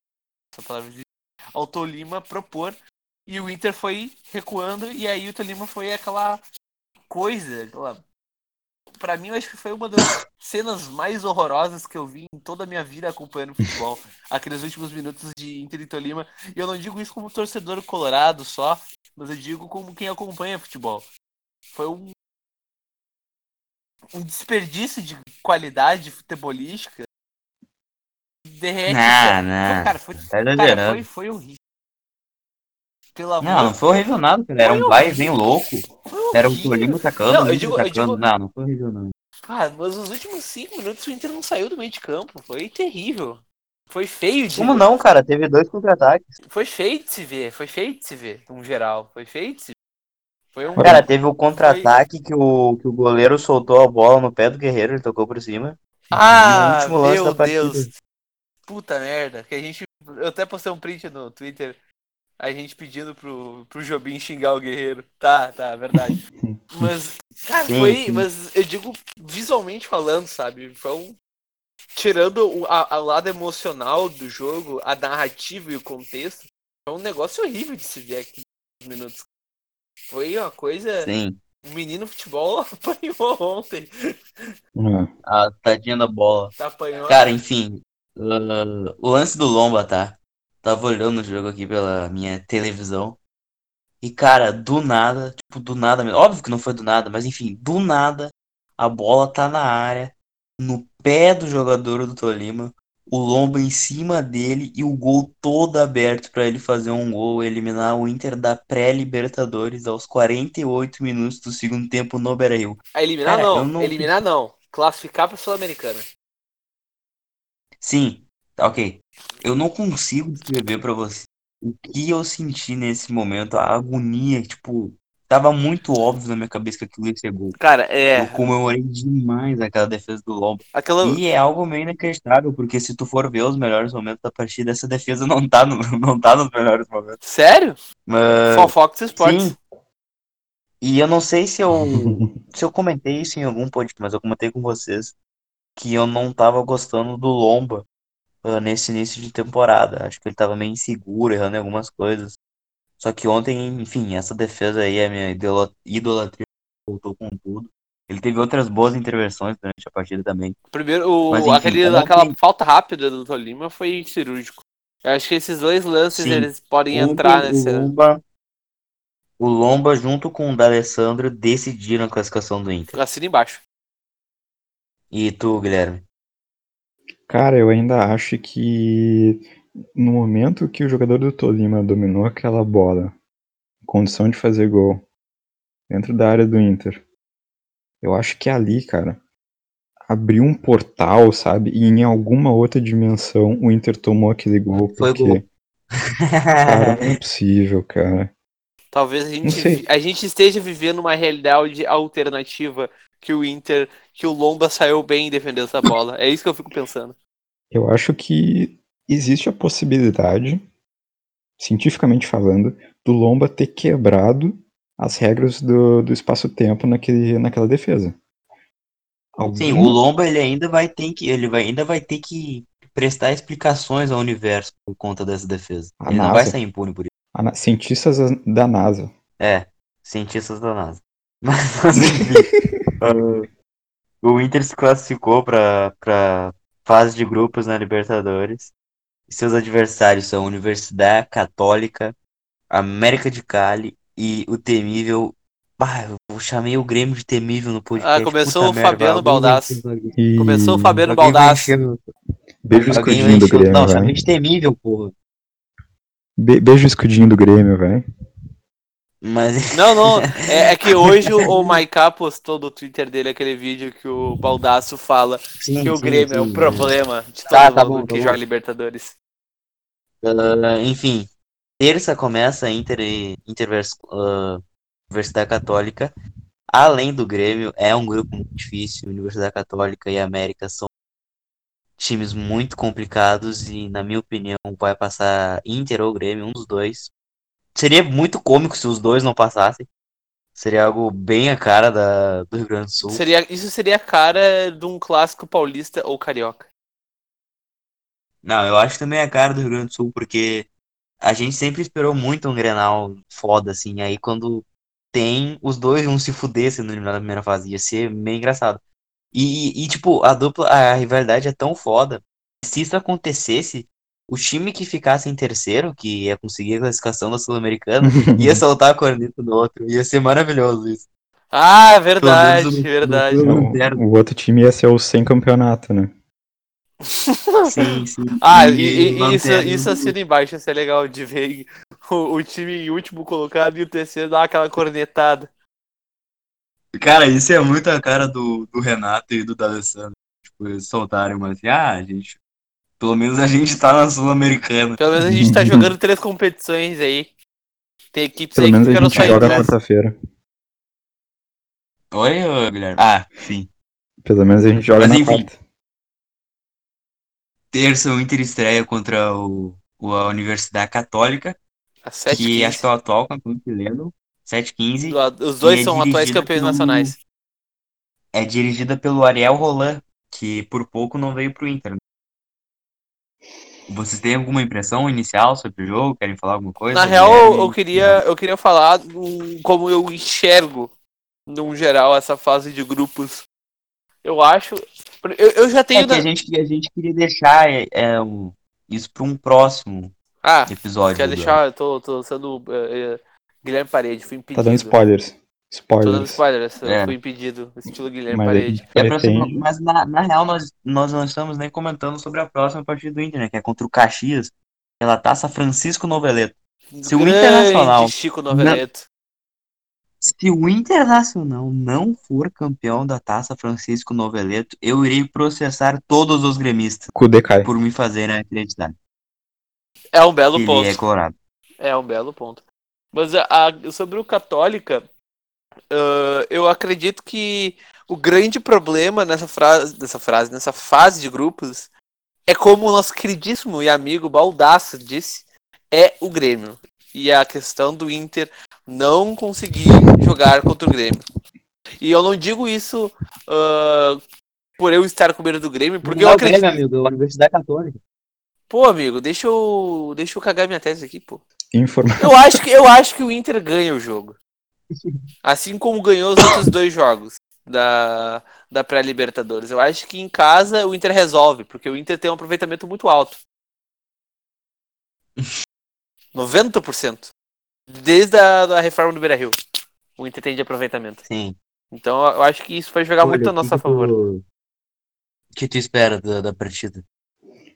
Essa palavra existe, ao Tolima propor. E o Inter foi recuando, e aí o Tolima foi aquela coisa, aquela para mim, eu acho que foi uma das cenas mais horrorosas que eu vi em toda a minha vida acompanhando futebol. Aqueles últimos minutos de Inter e Tolima. E eu não digo isso como torcedor colorado só, mas eu digo como quem acompanha futebol. Foi um, um desperdício de qualidade futebolística. Derrete. Não, não. Cara, foi, Tá cara, foi, foi horrível. Pelo amor Não, não foi horrível nada, cara. Era um vai vem louco. Era o. Tolima atacando, Não, eu digo- eu digo- Não, não foi horrível não. Cara, mas os últimos cinco minutos o Inter não saiu do meio de campo. Foi terrível. Foi feio de Como não, cara? Teve dois contra-ataques. Foi feio de se ver, foi feio de se ver, no geral. Foi feio de se ver. Foi um. Cara, teve o contra-ataque que o, que o goleiro soltou a bola no pé do Guerreiro, ele tocou por cima. ah, meu partida. Deus. Puta merda. Que a gente. Eu até postei um print no Twitter. A gente pedindo pro, pro Jobim xingar o guerreiro. Tá, tá, verdade. (laughs) Mas, cara, Sim, foi. sim. Mas eu digo visualmente falando, sabe? Foi um. Tirando o a, a lado emocional do jogo, a narrativa e o contexto, foi um negócio horrível de se ver aqui nos minutos. Foi uma coisa. Sim. O menino futebol (laughs) apanhou ontem. Ah, A tadinha da bola. Tá apanhando. Cara, enfim. ah, o lance do Lomba, tá? Tava olhando o jogo aqui pela minha televisão. E, cara, do nada, tipo, do nada mesmo. Óbvio que não foi do nada, mas enfim, do nada, a bola tá na área, no pé do jogador do Tolima, o Lomba em cima dele e o gol todo aberto pra ele fazer um gol, eliminar o Inter da pré-Libertadores aos 48 minutos do segundo tempo no Beira-Rio. A eliminar Cara, não. não- Eliminar não. Classificar pra Sul-Americana. Sim, tá ok. Eu não consigo descrever pra você o que eu senti nesse momento, a agonia, tipo, tava muito óbvio na minha cabeça que aquilo ia ser gol. Cara, é. Eu comemorei demais aquela defesa do Lomba. Aquela. E é algo meio inacreditável, porque se tu for ver os melhores momentos da partida, essa defesa não tá, no, (laughs) não tá nos melhores momentos. Sério? Mas, Fofox Sports. sim. E eu não sei se eu, (laughs) se eu comentei isso em algum podcast, mas eu comentei com vocês que eu não tava gostando do Lomba ah, nesse início de temporada. Acho que ele tava meio inseguro, errando em algumas coisas. Só que ontem, enfim, essa defesa aí, a minha idolatria voltou com tudo. Ele teve outras boas intervenções durante a partida também. Primeiro, o, Mas, enfim, aquele, ontem- aquela falta rápida do Tolima foi cirúrgico. Eu acho que esses dois lances Sim. eles podem Ontem, entrar o nesse. Lomba, o Lomba junto com o D'Alessandro decidiram a classificação do Inter. Assina embaixo. E tu, Guilherme? Cara, eu ainda acho que no momento que o jogador do Tolima dominou aquela bola, em condição de fazer gol, dentro da área do Inter, eu acho que ali, cara, abriu um portal, sabe? E em alguma outra dimensão o Inter tomou aquele gol, Foi porque, gol. cara, não é (laughs) possível, cara. Talvez a gente, a gente esteja vivendo uma realidade alternativa que o Inter, que o Lomba saiu bem defendendo essa bola. É isso que eu fico pensando. Eu acho que existe a possibilidade, cientificamente falando, do Lomba ter quebrado as regras do, do espaço-tempo naquele, naquela defesa. Sim, Algum- o Lomba ele ainda vai ter que ele vai, ainda vai ter que prestar explicações ao universo por conta dessa defesa. A ele não NASA. vai sair impune por isso. a cientistas da NASA. É, cientistas da NASA. (laughs) Mas, mas, (laughs) ah, o Inter se classificou para para fase de grupos na Libertadores. E seus adversários são Universidade Católica, América de Cali e o temível. Bah, eu chamei o Grêmio de temível no podcast. Ah, começou puta o Fabiano Baldassi. E Começou o Fabiano Baldassi. beijo escudinho do Grêmio, Não, vai. chamei de temível, porra. Be- beijo o escudinho do Grêmio, vai. Mas. Não, não. (laughs) É, é que hoje o, o Maiká postou no Twitter dele aquele vídeo que o Baldaço fala Sim, que o sim, Grêmio é sim. o problema de todo Tá, tá mundo bom, que tá joga. Libertadores. Ah, enfim, terça começa a Inter e Intervers, ah, Universidade Católica. Além do Grêmio, é um grupo muito difícil. Universidade Católica e América são times muito complicados e, na minha opinião, vai passar Inter ou Grêmio, um dos dois. Seria muito cômico se os dois não passassem. Seria algo bem a cara da, do Rio Grande do Sul. Seria, isso seria a cara de um clássico paulista ou carioca. Não, eu acho também a cara do Rio Grande do Sul, porque a gente sempre esperou muito um Grenal foda, assim. Aí quando tem, os dois vão se fuder sendo eliminados na primeira fase. Ia ser meio engraçado. E, e, tipo, a dupla, a rivalidade é tão foda. Se isso acontecesse, o time que ficasse em terceiro, que ia conseguir a classificação da Sul-Americana, (laughs) ia soltar a corneta do outro. Ia ser maravilhoso isso. Ah, Pelo verdade, menos no- verdade. Não, o outro time ia ser o sem campeonato, né? (laughs) Sim, sim. Ah, e, e- e isso, isso do- assina embaixo, isso é legal de ver o, o time em último colocado e o terceiro dar aquela cornetada. Cara, isso é muito a cara do, do Renato e do D'Alessandro. Tipo, eles soltarem uma assim, ah, a gente. Pelo menos a gente tá na Sul-Americana. Pelo menos a gente tá (laughs) jogando três competições aí. Tem equipes Pelo aí que menos a ficaram gente em joga quarta-feira. Oi, ô, Guilherme? Ah, sim. Pelo menos a gente joga Mas na enfim. quarta. Terça, o Inter estreia contra o, o- a Universidade Católica, Às 7 que acho que é o atual campeão chileno. 7-15. Os dois é são atuais dirigida campeões pelo- nacionais. É dirigida pelo Ariel Roland, que por pouco não veio pro Inter. Vocês têm alguma impressão inicial sobre o jogo? Querem falar alguma coisa? Na real, Guilherme? eu queria, eu queria falar do- como eu enxergo, num geral, essa fase de grupos. Eu acho. Eu, eu já É tenho. que a gente, a gente queria deixar é, é, um- isso para um próximo Ah, episódio. quer deixar. Eu tô, tô sendo. eh, eh, Guilherme Parede, fui impedido. Tá dando spoilers. Dando Spoilers. spoilers, eu É. fui impedido. Estilo Guilherme Mas Parede. É pretende. mas na, na real, nós, nós não estamos nem comentando sobre a próxima partida do Inter, né? Que é contra o Caxias, pela taça Francisco Noveleto. Se o Internacional- Chico Noveleto. Se o Internacional não for campeão da taça Francisco Noveleto, eu irei processar todos os gremistas por me fazerem acreditar É um belo ele ponto. é. É um belo ponto. Mas a- a- sobre o Católica, ah, eu acredito que o grande problema nessa frase, nessa frase, nessa fase de grupos, é como o nosso queridíssimo e amigo Baldasso disse, é o Grêmio. E a questão do Inter não conseguir jogar contra o Grêmio. E eu não digo isso ah, por eu estar com medo do Grêmio, porque eu acredito. amigo, a Universidade Católica. Pô, amigo, deixa eu, deixa eu cagar minha tese aqui, pô. Informa... Eu acho que eu acho que o Inter ganha o jogo. Assim como ganhou os outros dois jogos da, da pré-Libertadores. Eu acho que em casa o Inter resolve, porque o Inter tem um aproveitamento muito alto. (laughs) 90%. Desde a da reforma do Beira-Rio. O Inter tem de aproveitamento. Sim. Então eu acho que isso vai jogar Olha, muito a nosso que favor. O que tu espera da, da partida?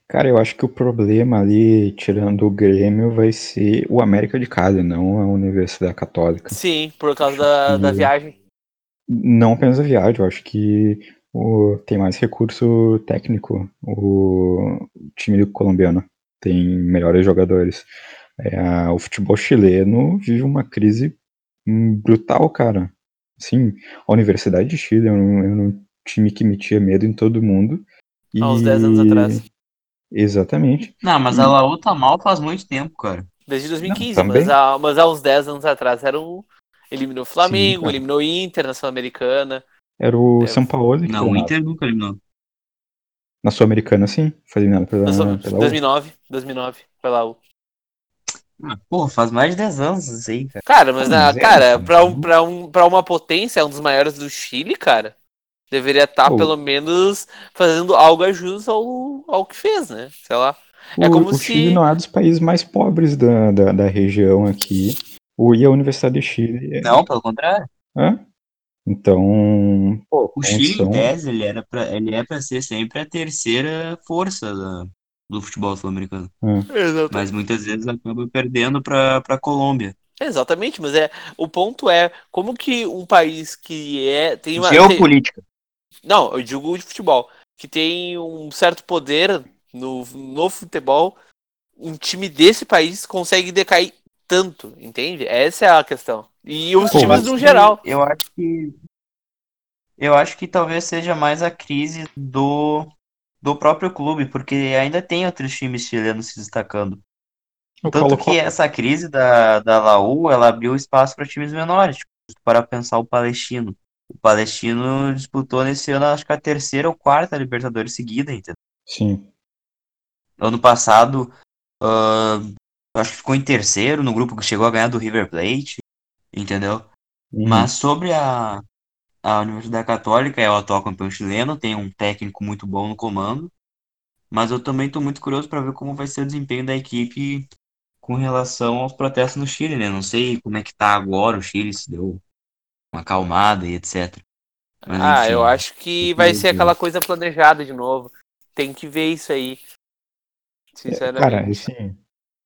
Cara, eu acho que o problema ali, tirando o Grêmio, vai ser o América de Cali, não a Universidade Católica. Sim, por causa da, da viagem. Não apenas a viagem, eu acho que o, tem mais recurso técnico. O time colombiano tem melhores jogadores. É, o futebol chileno vive uma crise brutal, cara. Sim, a Universidade de Chile é um, é um time que metia medo em todo mundo. Há uns e- 10 anos atrás. Exatamente. Não, mas a Laú tá mal faz muito tempo, cara. Desde 2015, Não, também. mas, há, mas há uns 10 anos atrás era um. Eliminou o Flamengo, cara. eliminou o Inter na Sul-Americana. Era o É, São Paulo que Não, o. Inter nunca eliminou. Na Sul-Americana, sim. Foi eliminado pela, Sul- pela U. 2009, 2009, pela U. Ah, porra, faz mais de 10 anos isso aí, cara. Cara, mas, Ah, é, cara, cara. pra, um, pra, um, pra uma potência, um dos maiores do Chile, cara, deveria estar Pô. pelo menos fazendo algo a jus ao, ao que fez, né? Sei lá. É o, como o se- Chile não é dos países mais pobres da, da, da região aqui. O, e a Universidade de Chile. é- Não, pelo contrário. Hã? Então, pô, O Chile, em tese, ele, era pra, ele é pra ser sempre a terceira força da- do futebol sul-americano. Mas muitas vezes acaba perdendo pra, pra Colômbia. Exatamente, mas é o ponto é como que um país que é tem uma Geopolítica. Não, eu digo de futebol. Que tem um certo poder no, no futebol. Um time desse país consegue decair tanto, entende? Essa é a questão. E os Pô, times no geral. Eu acho que. Eu acho que talvez seja mais a crise do, do próprio clube, porque ainda tem outros times chilenos se destacando. o Tanto Colo-Colo- que essa crise da, da Laú, ela abriu espaço para times menores, tipo, para pensar o Palestino. O Palestino disputou nesse ano, acho que a terceira ou quarta Libertadores seguida, entendeu? Sim. Ano passado, eu acho que ficou em terceiro no grupo que chegou a ganhar do River Plate, entendeu? Uhum. Mas sobre a, a Universidade Católica, é o atual campeão chileno, tem um técnico muito bom no comando, mas eu também estou muito curioso para ver como vai ser o desempenho da equipe com relação aos protestos no Chile, né? Não sei como é que tá agora o Chile, se deu uma acalmada e etc. Mas, ah, enfim, eu acho que vai ser aquela coisa planejada de novo. Tem que ver isso aí. Cara, Sinceramente. assim,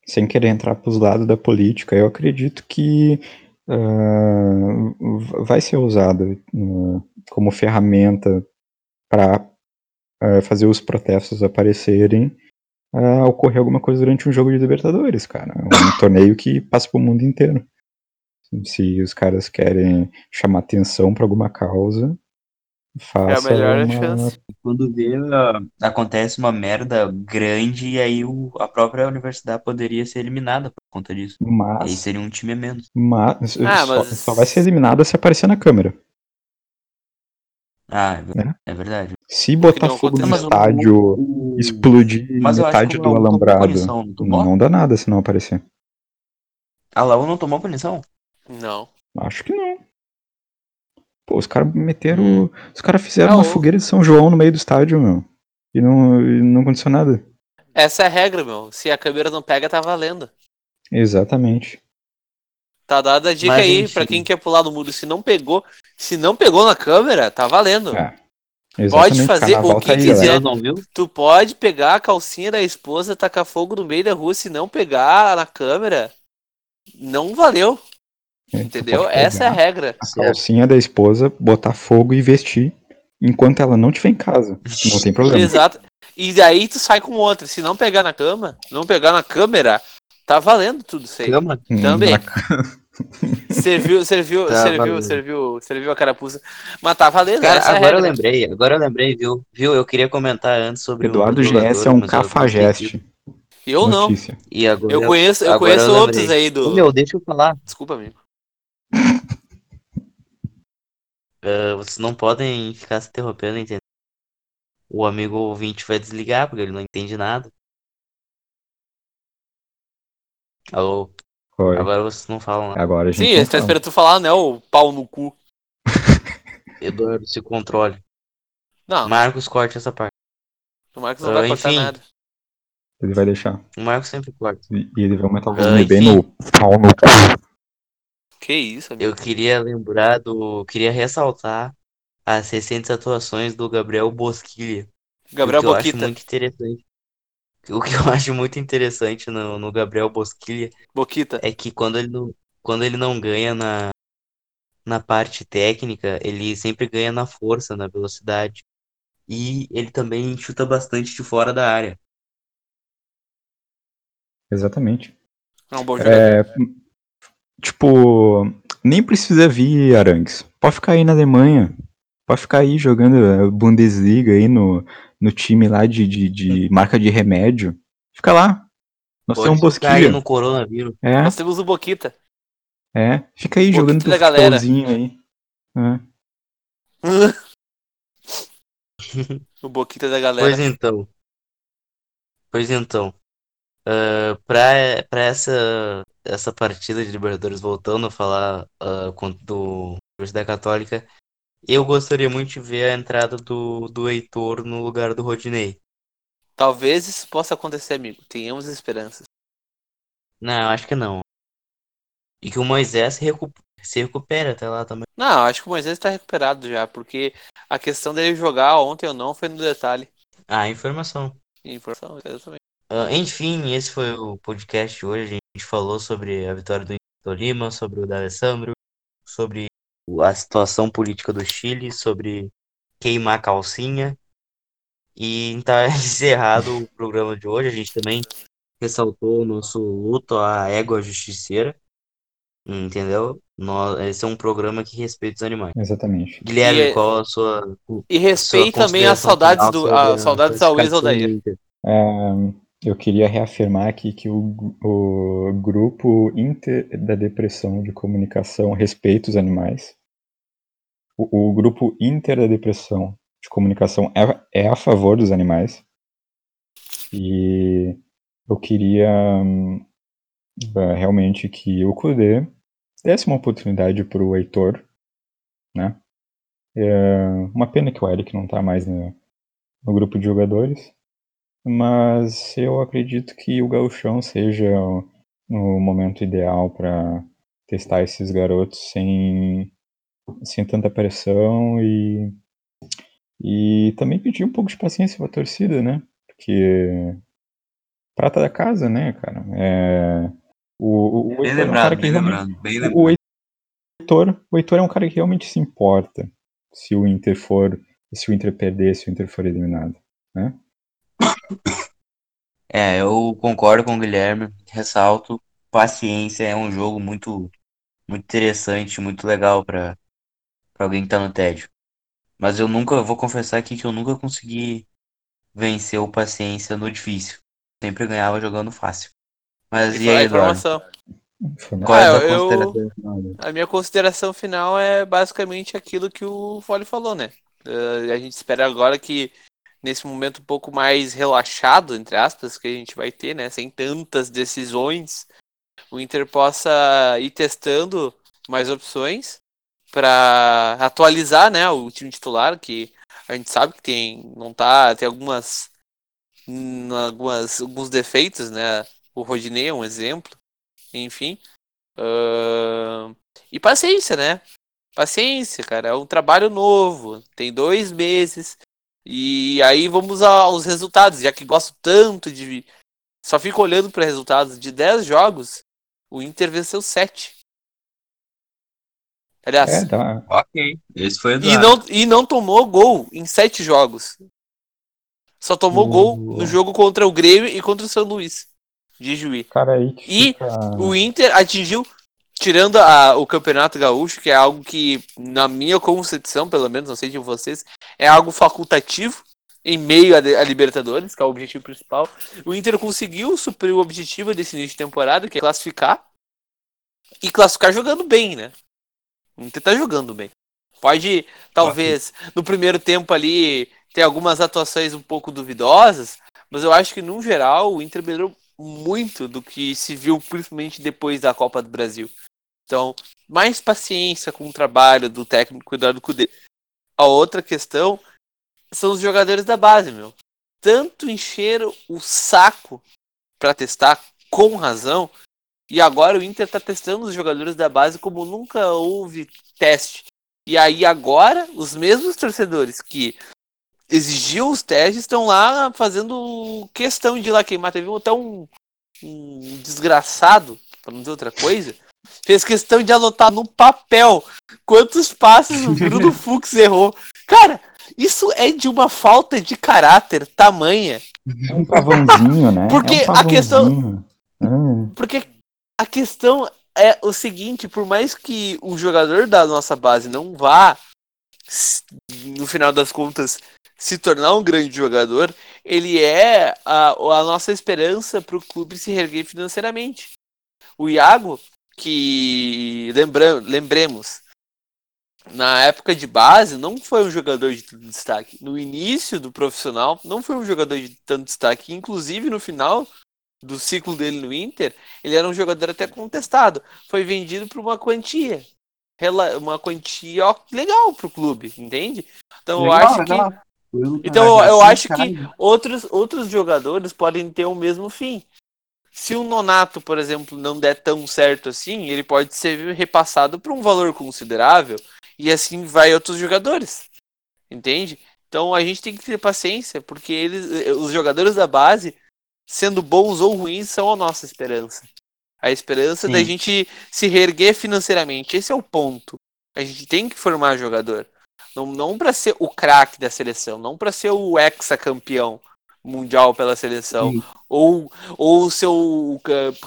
sem querer entrar pros lados da política, eu acredito que ah, v- vai ser usado ah, como ferramenta para fazer os protestos aparecerem ah, ocorrer alguma coisa durante um jogo de Libertadores, cara. É um torneio que passa pro mundo inteiro. Se os caras querem chamar atenção para alguma causa, faça melhor uma... chance. Quando vê, ah, acontece uma merda grande e aí o, a própria universidade poderia ser eliminada por conta disso. E aí Mas, seria um time a menos. mas, Ah, só, mas- só vai ser eliminada se aparecer na câmera. Ah, é, Né? é verdade. Se botar fogo no estádio, o- explodir Mas metade do alambrado, punição, não não dá nada se não aparecer. A Laú não tomou punição? Não. Acho que não. Pô, os caras Hum. meteram. Os caras fizeram Ah, uma o- fogueira de São João no meio do estádio, meu. E não, e não aconteceu nada. Essa é a regra, meu. Se a câmera não pega, tá valendo. Exatamente. Tá dada a dica Mas, aí enfim. pra quem quer pular no muro. Se não pegou, se não pegou na câmera, tá valendo. É. Exatamente. fazer o que tá aí, quiser. não viu? Tu pode pegar a calcinha da esposa, tacar fogo no meio da rua, se não pegar na câmera, não valeu. Entendeu? Essa é a regra. A calcinha da esposa, botar fogo e vestir enquanto ela não tiver em casa. Não tem problema. (laughs) Exato. E daí tu sai com outra. Se não pegar na cama, não pegar na câmera, tá valendo tudo isso aí. Cama? Também. Na- (laughs) Serviu, serviu, Tá serviu, valendo. serviu, serviu a carapuça. Mas tá valendo, Cara, essa é agora eu regra. lembrei, agora eu lembrei, viu? Viu? Eu queria comentar antes sobre Eduardo o jogador, GS é um eu cafajeste. Eu não. Notícia. E agora, Eu conheço, eu agora conheço eu outros aí do. Meu, deixa eu falar. Desculpa, amigo. Ah, vocês não podem ficar se interrompendo, entendeu? O amigo ouvinte vai desligar, porque ele não entende nada. Alô? Foi. Agora vocês não falam nada. Agora a gente. Sim, ele tá esperando tu falar, né? O pau no cu. (laughs) Eduardo, se controle. Não, Marcos, corte essa parte. o Marcos não Ah, vai cortar enfim. nada. Ele vai deixar. O Marcos sempre corta. E ele vai aumentar o Ah, volume bem enfim. no pau no cu. Que isso, amigo. Eu queria lembrar do. Queria ressaltar as recentes atuações do Gabriel Bosquilha. Gabriel o que eu acho Boquita. muito interessante. O que eu (laughs) acho muito interessante no, no Gabriel Bosquilha Boquita. é que quando ele não, quando ele não ganha na, na parte técnica, ele sempre ganha na força, na velocidade. E ele também chuta bastante de fora da área. Exatamente. É um bom jogador. É, tipo, nem precisa vir Arangues. Pode ficar aí na Alemanha. Pode ficar aí jogando a Bundesliga aí no, no time lá de, de, de marca de remédio. Fica lá. Nós Pode temos aí Bosquilha. no coronavírus. É, Nós temos o Boquita. é. Fica aí Boquita jogando teu da galera. futebolzinho aí. É. (laughs) o Boquita da galera. Pois então. Pois então. ah, pra, pra essa, essa partida de Libertadores, voltando a falar com- do Universidade Católica, eu gostaria muito de ver a entrada do, do Heitor no lugar do Rodinei. Talvez isso possa acontecer, amigo. Tenhamos esperanças. Não, acho que não. E que o Moisés se, recu se recupere até lá também. Não, acho que o Moisés tá recuperado já, porque a questão dele jogar ontem ou não foi no detalhe. Ah, informação. Informação, exatamente. Ah, enfim, esse foi o podcast de hoje. A gente falou sobre a vitória do Tolima, sobre o D'Alessandro, sobre a situação política do Chile, sobre queimar calcinha. E tá (laughs) encerrado o programa de hoje. A gente também ressaltou o nosso luto à égua justiceira. Entendeu? Nó- Esse é um programa que respeita os animais. Exatamente. Guilherme, E é- qual a sua, E respeita também as saudades do. A, saudades da Luiz classificação do Aldair. Inter? É, eu queria reafirmar aqui que o, o grupo Inter da Depressão de Comunicação respeita os animais. O, o grupo Inter da Depressão de Comunicação é, é a favor dos animais. E eu queria hum, uh, realmente que o Kudê desse uma oportunidade para o Heitor, né? É uma pena que o Eric não está mais no, no, grupo de jogadores, mas eu acredito que o Gauchão seja o, o momento ideal para testar esses garotos sem, sem tanta pressão e, e também pedir um pouco de paciência para a torcida, né? Porque prata da casa, né, cara? É, o, o, bem lembrado, é um bem lembrado, bem lembrado. O, Heitor, o Heitor é um cara que realmente se importa se o Inter for, se o Inter perder, se o Inter for eliminado, né? É, eu concordo com o Guilherme, ressalto, paciência é um jogo muito muito interessante, muito legal para alguém que tá no tédio. Mas eu nunca, vou confessar aqui que eu nunca consegui vencer o paciência no difícil. Sempre ganhava jogando fácil. Mas e, e aí, Eduardo? Qual é ah, a eu, A minha consideração final é basicamente aquilo que o Fole falou, né? Uh, a gente espera agora que nesse momento um pouco mais relaxado, entre aspas, que a gente vai ter, né? Sem tantas decisões, o Inter possa ir testando mais opções para atualizar, né, o time titular, que a gente sabe que tem não tá, tem algumas algumas alguns defeitos, né? O Rodinei é um exemplo enfim. Uh... E paciência, né? Paciência, cara. É um trabalho novo. Tem dois meses. E aí vamos aos resultados. Já que gosto tanto de. Só fico olhando para resultados de 10 jogos. O Inter venceu 7. Aliás. É, tá. Ok. Esse foi e não, e não tomou gol em 7 jogos. Só tomou uh... gol no jogo contra o Grêmio e contra o São Luís de Juiz. Cara, aí e fica... o Inter atingiu, tirando a, o Campeonato Gaúcho, que é algo que, na minha concepção, pelo menos, não sei de vocês, é algo facultativo em meio a, a, Libertadores, que é o objetivo principal. O Inter conseguiu suprir o objetivo desse início de temporada, que é classificar. E classificar jogando bem, né? O Inter tá jogando bem. Pode, talvez, no primeiro tempo ali, ter algumas atuações um pouco duvidosas, mas eu acho que, no geral, o Inter melhorou muito do que se viu principalmente depois da Copa do Brasil. Então, mais paciência com o trabalho do técnico Eduardo Cudê. A outra questão são os jogadores da base, meu. Tanto encheram o saco para testar com razão, e agora o Inter está testando os jogadores da base como nunca houve teste. E aí agora os mesmos torcedores que exigiu os testes, estão lá fazendo questão de ir lá queimar. Teve até um, um desgraçado, para não dizer outra coisa, fez questão de anotar no papel quantos passes o Bruno (laughs) Fux errou. Cara, isso é de uma falta de caráter tamanha. É um pavãozinho, né? Porque é um a questão. Hum. Porque a questão é o seguinte, por mais que o jogador da nossa base não vá, no final das contas, se tornar um grande jogador, ele é a, a nossa esperança para o clube se reerguer financeiramente. O Iago, que lembra, lembremos, na época de base, não foi um jogador de tanto destaque. No início do profissional, não foi um jogador de tanto destaque. Inclusive, no final do ciclo dele no Inter, ele era um jogador até contestado. Foi vendido por uma quantia. Uma quantia legal para o clube, entende? Então legal, eu acho legal. que então eu, eu acho que outros, outros jogadores podem ter o mesmo fim. Se o Nonato, por exemplo, não der tão certo assim, ele pode ser repassado por um valor considerável e assim vai outros jogadores. Entende? Então a gente tem que ter paciência, porque eles, os jogadores da base, sendo bons ou ruins, são a nossa esperança. A esperança Sim. da gente se reerguer financeiramente. Esse é o ponto. A gente tem que formar jogador. Não, não para ser o craque da seleção, não para ser o ex-campeão mundial pela seleção, Sim. ou ou ser o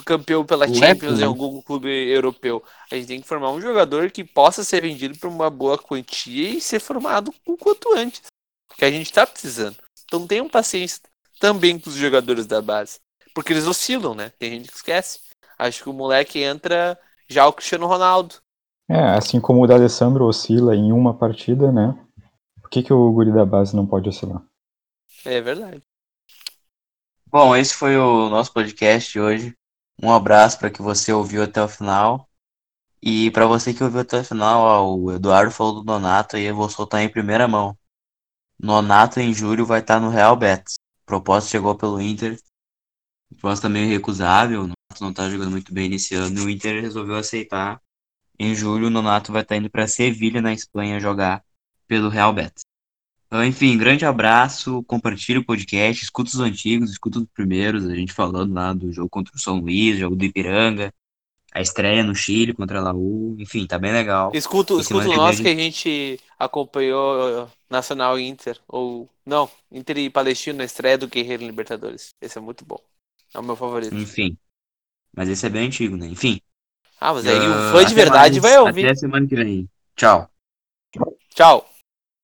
campeão pela o Champions em né? algum clube europeu. A gente tem que formar um jogador que possa ser vendido por uma boa quantia e ser formado o quanto antes. Que a gente está precisando. Então tenham paciência também com os jogadores da base. Porque eles oscilam, né? Tem gente que esquece. Acho que o moleque entra já o Cristiano Ronaldo. É, assim como o D'Alessandro oscila em uma partida, né? Por que, que o guri da base não pode oscilar? É verdade. Bom, esse foi o nosso podcast de hoje. Um abraço para que você ouviu até o final. E para você que ouviu até o final, ó, o Eduardo falou do Nonato e eu vou soltar em primeira mão. Nonato em julho vai estar no Real Betis. Proposta chegou pelo Inter. Proposta meio recusável. O Nonato não tá jogando muito bem nesse ano. O Inter resolveu aceitar. Em julho, o Nonato vai estar indo para Sevilha, na Espanha, jogar pelo Real Betis. Então, enfim, grande abraço. Compartilhe o podcast. Escuta os antigos, escuta os primeiros. A gente falando lá do jogo contra o São Luís, jogo do Ipiranga. A estreia no Chile contra a Laú. Enfim, tá bem legal. Escuta, escuta o nosso que a gente acompanhou uh, Nacional Inter. Ou. Não, Inter e Palestino na estreia do Guerreiro Libertadores. Esse é muito bom. É o meu favorito. Enfim. Mas esse é bem antigo, né? Enfim. Ah, mas aí Ah, o fã de verdade mais. vai ouvir. Até semana que vem. Tchau. Tchau.